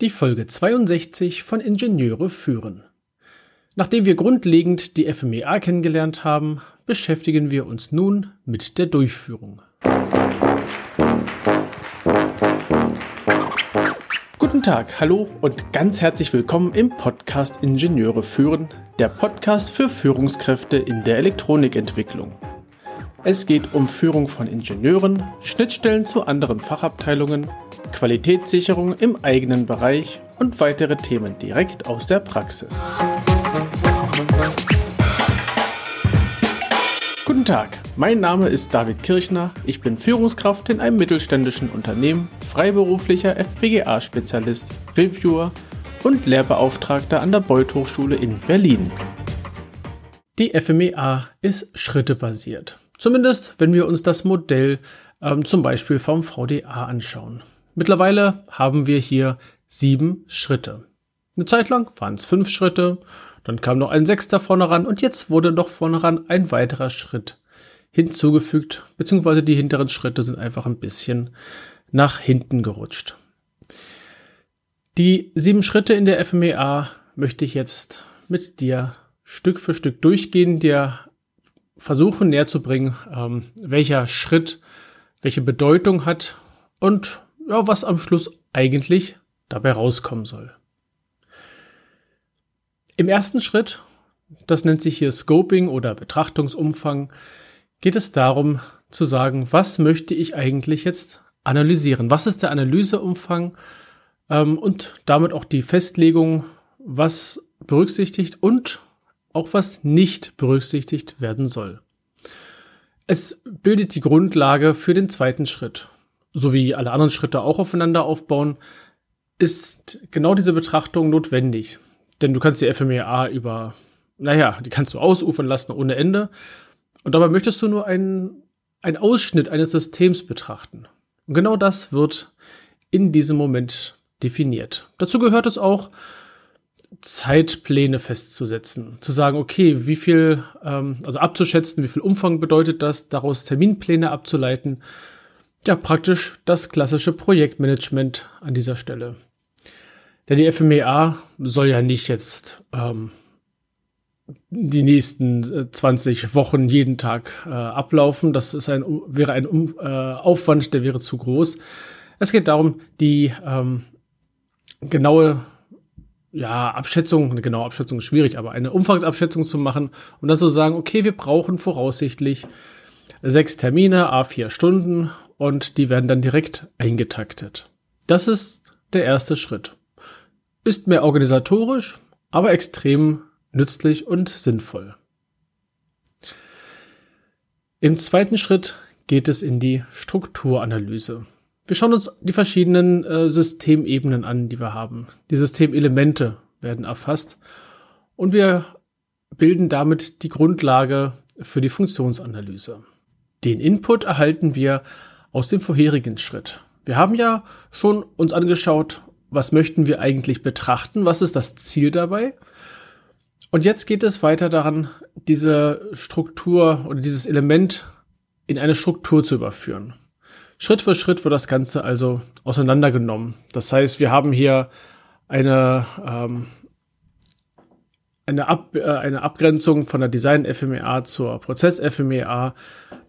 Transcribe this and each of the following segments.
Die Folge 62 von Ingenieure führen. Nachdem wir grundlegend die FMEA kennengelernt haben, beschäftigen wir uns nun mit der Durchführung. Guten Tag, hallo und ganz herzlich willkommen im Podcast Ingenieure führen, der Podcast für Führungskräfte in der Elektronikentwicklung. Es geht um Führung von Ingenieuren, Schnittstellen zu anderen Fachabteilungen, Qualitätssicherung im eigenen Bereich und weitere Themen direkt aus der Praxis. Guten Tag, mein Name ist David Kirchner, ich bin Führungskraft in einem mittelständischen Unternehmen, freiberuflicher FPGA-Spezialist, Reviewer und Lehrbeauftragter an der Beuth Hochschule in Berlin. Die FMEA ist schrittebasiert. Zumindest, wenn wir uns das Modell ähm, zum Beispiel vom VDA anschauen. Mittlerweile haben wir hier sieben Schritte. Eine Zeit lang waren es fünf Schritte, dann kam noch ein sechster vorne ran und jetzt wurde noch vorne ran ein weiterer Schritt hinzugefügt, beziehungsweise die hinteren Schritte sind einfach ein bisschen nach hinten gerutscht. Die sieben Schritte in der FMEA möchte ich jetzt mit dir Stück für Stück durchgehen, dir versuchen näher zu bringen, ähm, welcher Schritt welche Bedeutung hat und ja, was am Schluss eigentlich dabei rauskommen soll. Im ersten Schritt, das nennt sich hier Scoping oder Betrachtungsumfang, geht es darum zu sagen, was möchte ich eigentlich jetzt analysieren? Was ist der Analyseumfang? Ähm, und damit auch die Festlegung, was berücksichtigt und auch was nicht berücksichtigt werden soll. Es bildet die Grundlage für den zweiten Schritt. So wie alle anderen Schritte auch aufeinander aufbauen, ist genau diese Betrachtung notwendig. Denn du kannst die FMEA über, naja, die kannst du ausufern lassen ohne Ende. Und dabei möchtest du nur einen, einen Ausschnitt eines Systems betrachten. Und genau das wird in diesem Moment definiert. Dazu gehört es auch, Zeitpläne festzusetzen, zu sagen, okay, wie viel, ähm, also abzuschätzen, wie viel Umfang bedeutet das, daraus Terminpläne abzuleiten. Ja, praktisch das klassische Projektmanagement an dieser Stelle. Denn die FMEA soll ja nicht jetzt ähm, die nächsten 20 äh, Wochen jeden Tag äh, ablaufen. Das ist ein, wäre ein um, äh, Aufwand, der wäre zu groß. Es geht darum, die ähm, genaue ja, Abschätzung, eine genaue Abschätzung ist schwierig, aber eine Umfangsabschätzung zu machen und dann zu sagen, okay, wir brauchen voraussichtlich sechs Termine, a vier Stunden und die werden dann direkt eingetaktet. Das ist der erste Schritt. Ist mehr organisatorisch, aber extrem nützlich und sinnvoll. Im zweiten Schritt geht es in die Strukturanalyse. Wir schauen uns die verschiedenen äh, Systemebenen an, die wir haben. Die Systemelemente werden erfasst und wir bilden damit die Grundlage für die Funktionsanalyse. Den Input erhalten wir aus dem vorherigen Schritt. Wir haben ja schon uns angeschaut, was möchten wir eigentlich betrachten, was ist das Ziel dabei. Und jetzt geht es weiter daran, diese Struktur oder dieses Element in eine Struktur zu überführen. Schritt für Schritt wird das Ganze also auseinandergenommen. Das heißt, wir haben hier eine, ähm, eine, Ab, äh, eine Abgrenzung von der Design-FMEA zur Prozess-FMEA.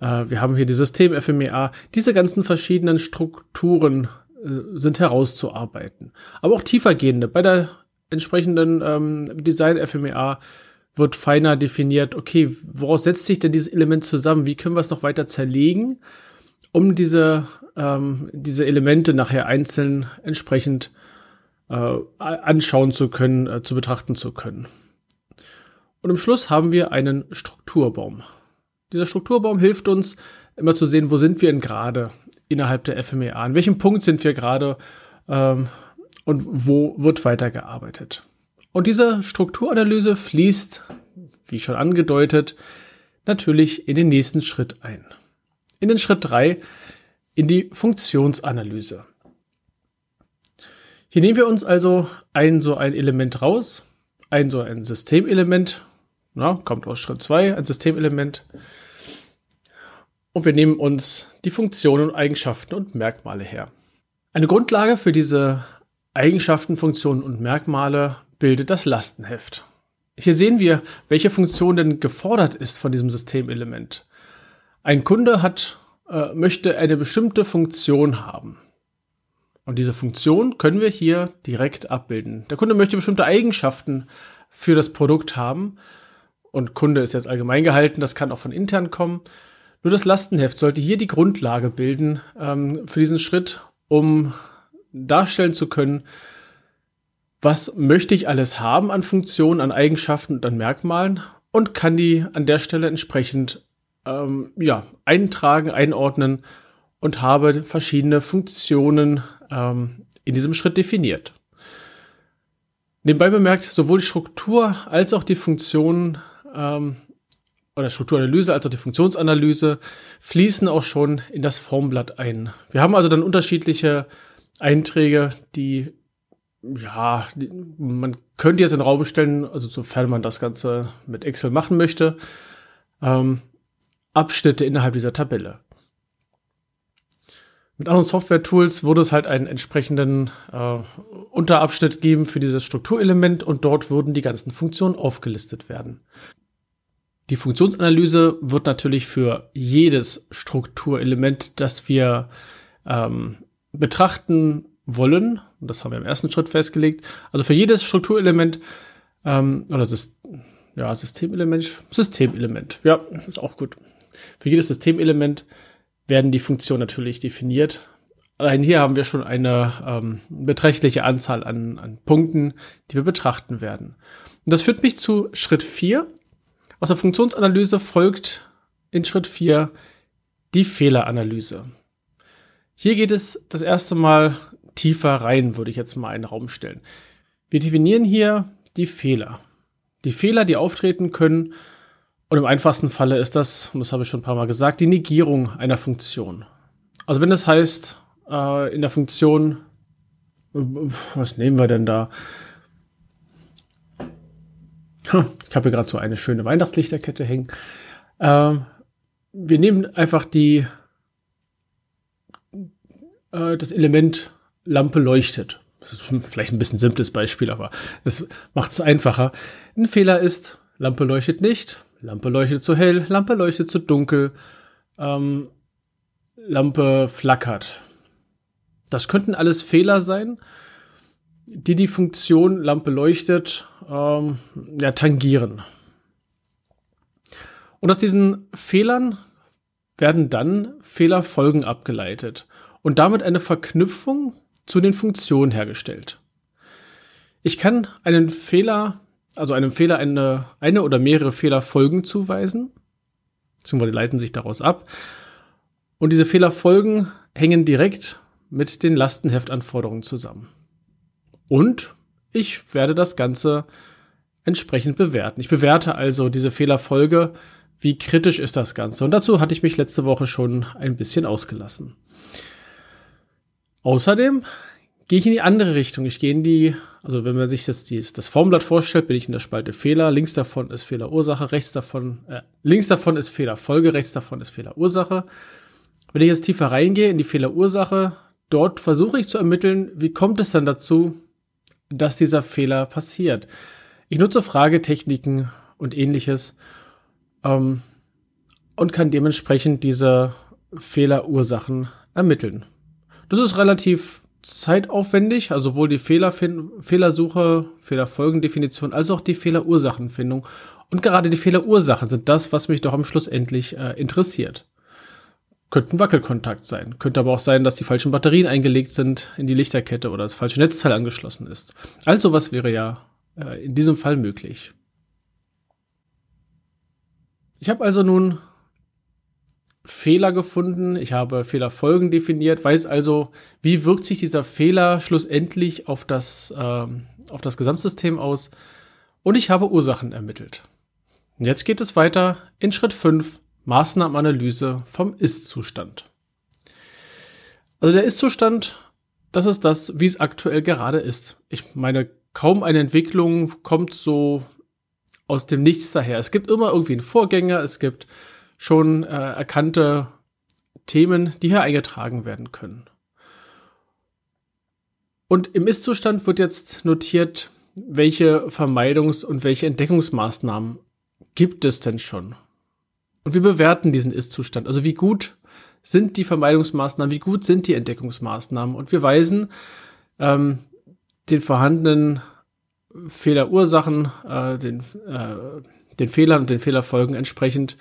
Äh, wir haben hier die System-FMEA. Diese ganzen verschiedenen Strukturen äh, sind herauszuarbeiten. Aber auch tiefergehende. Bei der entsprechenden ähm, Design-FMEA wird feiner definiert, okay, woraus setzt sich denn dieses Element zusammen? Wie können wir es noch weiter zerlegen? um diese, ähm, diese Elemente nachher einzeln entsprechend äh, anschauen zu können, äh, zu betrachten zu können. Und im Schluss haben wir einen Strukturbaum. Dieser Strukturbaum hilft uns immer zu sehen, wo sind wir denn gerade innerhalb der FMEA, an welchem Punkt sind wir gerade ähm, und wo wird weitergearbeitet. Und diese Strukturanalyse fließt, wie schon angedeutet, natürlich in den nächsten Schritt ein in den Schritt 3 in die Funktionsanalyse. Hier nehmen wir uns also ein so ein Element raus, ein so ein Systemelement, na, kommt aus Schritt 2, ein Systemelement. Und wir nehmen uns die Funktionen, Eigenschaften und Merkmale her. Eine Grundlage für diese Eigenschaften, Funktionen und Merkmale bildet das Lastenheft. Hier sehen wir, welche Funktion denn gefordert ist von diesem Systemelement. Ein Kunde hat, äh, möchte eine bestimmte Funktion haben. Und diese Funktion können wir hier direkt abbilden. Der Kunde möchte bestimmte Eigenschaften für das Produkt haben. Und Kunde ist jetzt allgemein gehalten, das kann auch von intern kommen. Nur das Lastenheft sollte hier die Grundlage bilden ähm, für diesen Schritt, um darstellen zu können, was möchte ich alles haben an Funktionen, an Eigenschaften und an Merkmalen und kann die an der Stelle entsprechend ähm, ja, eintragen, einordnen und habe verschiedene Funktionen ähm, in diesem Schritt definiert. Nebenbei bemerkt, sowohl die Struktur als auch die Funktion ähm, oder Strukturanalyse als auch die Funktionsanalyse fließen auch schon in das Formblatt ein. Wir haben also dann unterschiedliche Einträge, die ja, die, man könnte jetzt in den Raum stellen, also sofern man das Ganze mit Excel machen möchte, ähm, Abschnitte innerhalb dieser Tabelle. Mit anderen Software-Tools würde es halt einen entsprechenden äh, Unterabschnitt geben für dieses Strukturelement und dort würden die ganzen Funktionen aufgelistet werden. Die Funktionsanalyse wird natürlich für jedes Strukturelement, das wir ähm, betrachten wollen, und das haben wir im ersten Schritt festgelegt, also für jedes Strukturelement ähm, oder Syst ja, Systemelement, Systemelement, ja, ist auch gut. Für jedes Systemelement werden die Funktionen natürlich definiert. Allein hier haben wir schon eine ähm, beträchtliche Anzahl an, an Punkten, die wir betrachten werden. Und das führt mich zu Schritt 4. Aus der Funktionsanalyse folgt in Schritt 4 die Fehleranalyse. Hier geht es das erste Mal tiefer rein, würde ich jetzt mal einen Raum stellen. Wir definieren hier die Fehler. Die Fehler, die auftreten können, und im einfachsten Falle ist das, und das habe ich schon ein paar Mal gesagt, die Negierung einer Funktion. Also wenn das heißt, äh, in der Funktion, was nehmen wir denn da? Ich habe hier gerade so eine schöne Weihnachtslichterkette hängen. Äh, wir nehmen einfach die äh, das Element Lampe leuchtet. Das ist vielleicht ein bisschen simples Beispiel, aber es macht es einfacher. Ein Fehler ist, Lampe leuchtet nicht, Lampe leuchtet zu hell, Lampe leuchtet zu dunkel, ähm, Lampe flackert. Das könnten alles Fehler sein, die die Funktion Lampe leuchtet ähm, ja, tangieren. Und aus diesen Fehlern werden dann Fehlerfolgen abgeleitet und damit eine Verknüpfung zu den Funktionen hergestellt. Ich kann einen Fehler, also einem Fehler eine, eine oder mehrere Fehlerfolgen zuweisen, beziehungsweise leiten sich daraus ab. Und diese Fehlerfolgen hängen direkt mit den Lastenheftanforderungen zusammen. Und ich werde das Ganze entsprechend bewerten. Ich bewerte also diese Fehlerfolge, wie kritisch ist das Ganze. Und dazu hatte ich mich letzte Woche schon ein bisschen ausgelassen. Außerdem gehe ich in die andere Richtung. Ich gehe in die, also wenn man sich jetzt dies, das Formblatt vorstellt, bin ich in der Spalte Fehler. Links davon ist Fehlerursache, rechts davon, äh, links davon ist Fehlerfolge, rechts davon ist Fehlerursache. Wenn ich jetzt tiefer reingehe in die Fehlerursache, dort versuche ich zu ermitteln, wie kommt es dann dazu, dass dieser Fehler passiert. Ich nutze Fragetechniken und ähnliches ähm, und kann dementsprechend diese Fehlerursachen ermitteln. Das ist relativ zeitaufwendig, also sowohl die Fehlerfin Fehlersuche, Fehlerfolgendefinition, als auch die Fehlerursachenfindung. Und gerade die Fehlerursachen sind das, was mich doch am Schluss endlich äh, interessiert. Könnte ein Wackelkontakt sein. Könnte aber auch sein, dass die falschen Batterien eingelegt sind in die Lichterkette oder das falsche Netzteil angeschlossen ist. Also was wäre ja äh, in diesem Fall möglich. Ich habe also nun Fehler gefunden, ich habe Fehlerfolgen definiert, weiß also, wie wirkt sich dieser Fehler schlussendlich auf das, ähm, auf das Gesamtsystem aus und ich habe Ursachen ermittelt. Und jetzt geht es weiter in Schritt 5, Maßnahmenanalyse vom Ist-Zustand. Also der Ist-Zustand, das ist das, wie es aktuell gerade ist. Ich meine, kaum eine Entwicklung kommt so aus dem Nichts daher. Es gibt immer irgendwie einen Vorgänger, es gibt schon äh, erkannte Themen, die hier eingetragen werden können. Und im Ist-Zustand wird jetzt notiert, welche Vermeidungs- und welche Entdeckungsmaßnahmen gibt es denn schon? Und wir bewerten diesen Ist-Zustand. Also wie gut sind die Vermeidungsmaßnahmen, wie gut sind die Entdeckungsmaßnahmen? Und wir weisen ähm, den vorhandenen Fehlerursachen, äh, den, äh, den Fehlern und den Fehlerfolgen entsprechend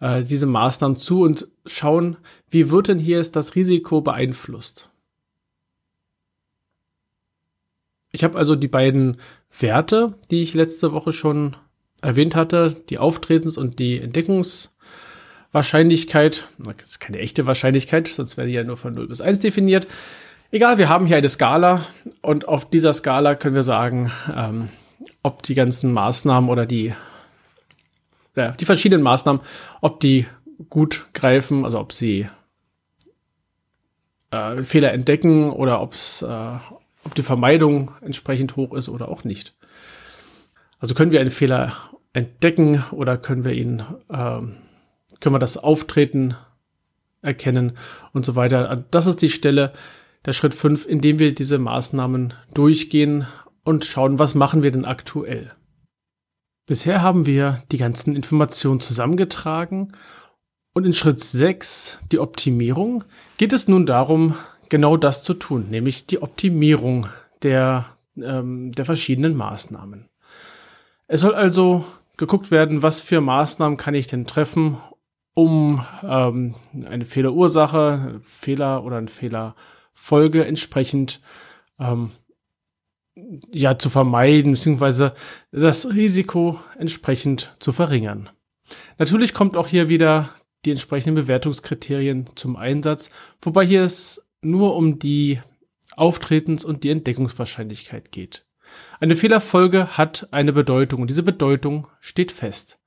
äh, diese Maßnahmen zu und schauen, wie wird denn hier das Risiko beeinflusst. Ich habe also die beiden Werte, die ich letzte Woche schon erwähnt hatte, die Auftretens- und die Entdeckungswahrscheinlichkeit. Das ist keine echte Wahrscheinlichkeit, sonst wäre die ja nur von 0 bis 1 definiert. Egal, wir haben hier eine Skala und auf dieser Skala können wir sagen, ähm, ob die ganzen Maßnahmen oder die, ja, die verschiedenen Maßnahmen, ob die gut greifen, also ob sie äh, Fehler entdecken oder ob's, äh, ob die Vermeidung entsprechend hoch ist oder auch nicht. Also können wir einen Fehler entdecken oder können wir ihn, äh, können wir das Auftreten erkennen und so weiter. Das ist die Stelle, der Schritt 5, in dem wir diese Maßnahmen durchgehen und schauen, was machen wir denn aktuell. Bisher haben wir die ganzen Informationen zusammengetragen und in Schritt 6, die Optimierung, geht es nun darum, genau das zu tun, nämlich die Optimierung der, ähm, der verschiedenen Maßnahmen. Es soll also geguckt werden, was für Maßnahmen kann ich denn treffen, um ähm, eine Fehlerursache, Fehler oder ein Fehler Folge entsprechend ähm, ja zu vermeiden, beziehungsweise das Risiko entsprechend zu verringern. Natürlich kommt auch hier wieder die entsprechenden Bewertungskriterien zum Einsatz, wobei hier es nur um die Auftretens- und die Entdeckungswahrscheinlichkeit geht. Eine Fehlerfolge hat eine Bedeutung und diese Bedeutung steht fest.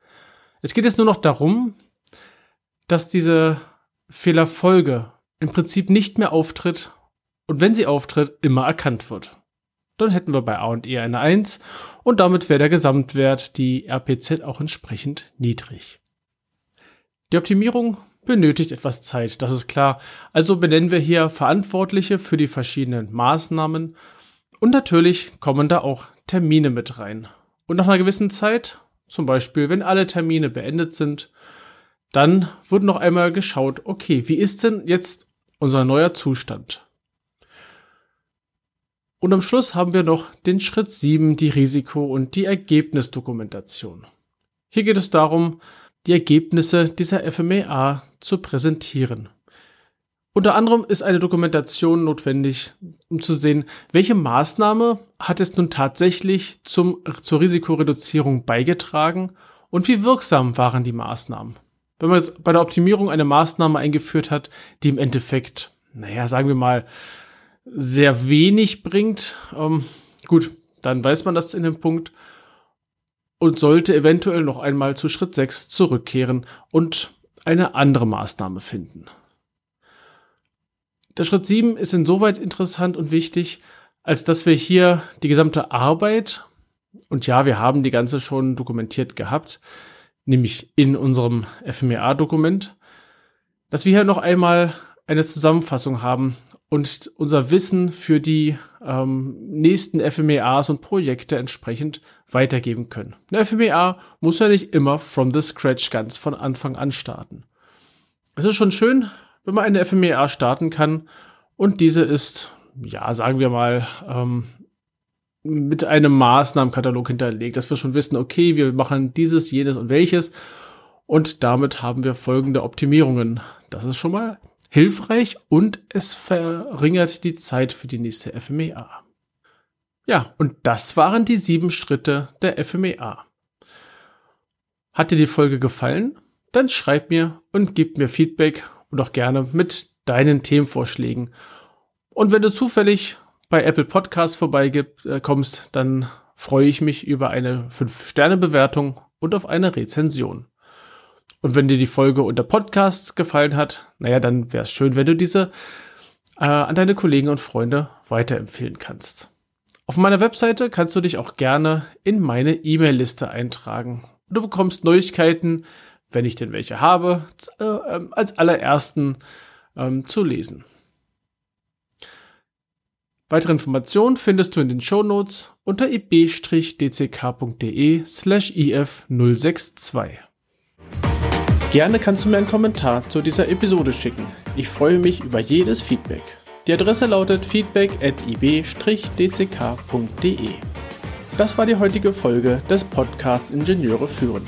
Es geht jetzt nur noch darum, dass diese Fehlerfolge im Prinzip nicht mehr auftritt und wenn sie auftritt, immer erkannt wird. Dann hätten wir bei A und E eine 1 und damit wäre der Gesamtwert, die RPZ, auch entsprechend niedrig. Die Optimierung benötigt etwas Zeit, das ist klar. Also benennen wir hier Verantwortliche für die verschiedenen Maßnahmen und natürlich kommen da auch Termine mit rein. Und nach einer gewissen Zeit, zum Beispiel wenn alle Termine beendet sind, dann wird noch einmal geschaut, okay, wie ist denn jetzt unser neuer Zustand? Und am Schluss haben wir noch den Schritt 7, die Risiko- und die Ergebnisdokumentation. Hier geht es darum, die Ergebnisse dieser FMEA zu präsentieren. Unter anderem ist eine Dokumentation notwendig, um zu sehen, welche Maßnahme hat es nun tatsächlich zum, zur Risikoreduzierung beigetragen und wie wirksam waren die Maßnahmen. Wenn man jetzt bei der Optimierung eine Maßnahme eingeführt hat, die im Endeffekt, naja, sagen wir mal, sehr wenig bringt, ähm, gut, dann weiß man das in dem Punkt und sollte eventuell noch einmal zu Schritt 6 zurückkehren und eine andere Maßnahme finden. Der Schritt 7 ist insoweit interessant und wichtig, als dass wir hier die gesamte Arbeit, und ja, wir haben die ganze schon dokumentiert gehabt, nämlich in unserem FMEA-Dokument, dass wir hier noch einmal eine Zusammenfassung haben und unser Wissen für die ähm, nächsten FMEAs und Projekte entsprechend weitergeben können. Eine FMEA muss ja nicht immer from the scratch ganz von Anfang an starten. Es ist schon schön, wenn man eine FMEA starten kann und diese ist, ja, sagen wir mal, ähm, mit einem Maßnahmenkatalog hinterlegt, dass wir schon wissen, okay, wir machen dieses, jenes und welches und damit haben wir folgende Optimierungen. Das ist schon mal hilfreich und es verringert die Zeit für die nächste FMEA. Ja, und das waren die sieben Schritte der FMEA. Hat dir die Folge gefallen? Dann schreib mir und gib mir Feedback und auch gerne mit deinen Themenvorschlägen. Und wenn du zufällig bei Apple Podcasts vorbeikommst, dann freue ich mich über eine 5-Sterne-Bewertung und auf eine Rezension. Und wenn dir die Folge unter Podcast gefallen hat, naja, dann wäre es schön, wenn du diese äh, an deine Kollegen und Freunde weiterempfehlen kannst. Auf meiner Webseite kannst du dich auch gerne in meine E-Mail-Liste eintragen. Du bekommst Neuigkeiten, wenn ich denn welche habe, äh, ähm, als allerersten ähm, zu lesen. Weitere Informationen findest du in den Shownotes unter ib-dck.de slash if062. Gerne kannst du mir einen Kommentar zu dieser Episode schicken. Ich freue mich über jedes Feedback. Die Adresse lautet feedback at ib-dck.de. Das war die heutige Folge des Podcasts Ingenieure führen.